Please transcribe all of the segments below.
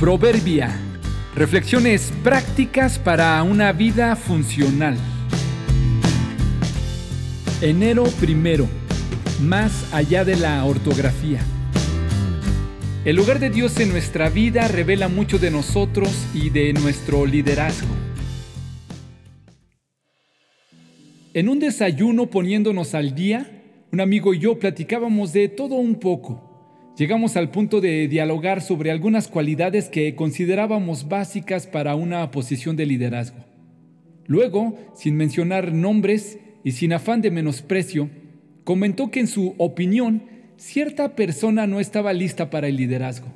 Proverbia. Reflexiones prácticas para una vida funcional. Enero primero. Más allá de la ortografía. El lugar de Dios en nuestra vida revela mucho de nosotros y de nuestro liderazgo. En un desayuno poniéndonos al día, un amigo y yo platicábamos de todo un poco llegamos al punto de dialogar sobre algunas cualidades que considerábamos básicas para una posición de liderazgo. Luego, sin mencionar nombres y sin afán de menosprecio, comentó que en su opinión cierta persona no estaba lista para el liderazgo.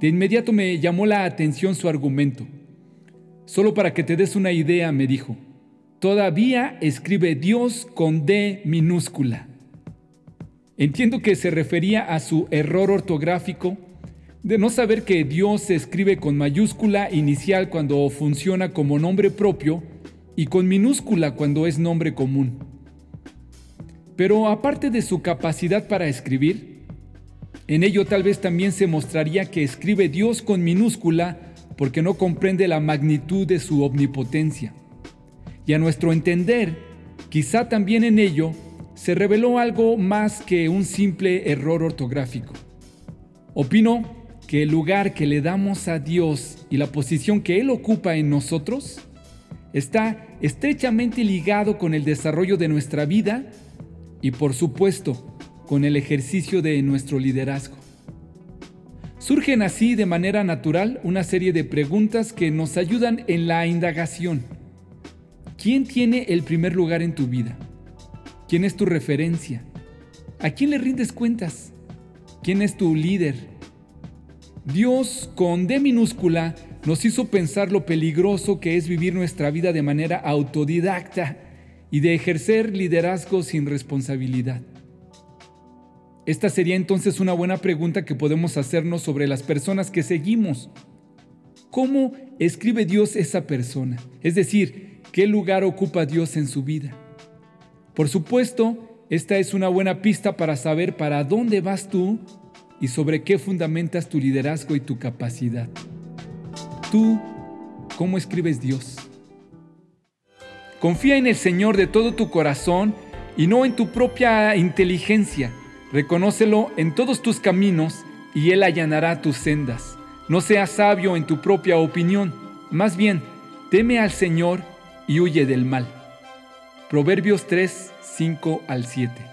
De inmediato me llamó la atención su argumento. Solo para que te des una idea, me dijo, todavía escribe Dios con D minúscula. Entiendo que se refería a su error ortográfico de no saber que Dios se escribe con mayúscula inicial cuando funciona como nombre propio y con minúscula cuando es nombre común. Pero aparte de su capacidad para escribir, en ello tal vez también se mostraría que escribe Dios con minúscula porque no comprende la magnitud de su omnipotencia. Y a nuestro entender, quizá también en ello se reveló algo más que un simple error ortográfico. Opino que el lugar que le damos a Dios y la posición que Él ocupa en nosotros está estrechamente ligado con el desarrollo de nuestra vida y por supuesto con el ejercicio de nuestro liderazgo. Surgen así de manera natural una serie de preguntas que nos ayudan en la indagación. ¿Quién tiene el primer lugar en tu vida? ¿Quién es tu referencia? ¿A quién le rindes cuentas? ¿Quién es tu líder? Dios con D minúscula nos hizo pensar lo peligroso que es vivir nuestra vida de manera autodidacta y de ejercer liderazgo sin responsabilidad. Esta sería entonces una buena pregunta que podemos hacernos sobre las personas que seguimos. ¿Cómo escribe Dios esa persona? Es decir, ¿qué lugar ocupa Dios en su vida? Por supuesto, esta es una buena pista para saber para dónde vas tú y sobre qué fundamentas tu liderazgo y tu capacidad. Tú, ¿cómo escribes Dios? Confía en el Señor de todo tu corazón y no en tu propia inteligencia. Reconócelo en todos tus caminos y Él allanará tus sendas. No seas sabio en tu propia opinión, más bien, teme al Señor y huye del mal. Proverbios 3, 5 al 7.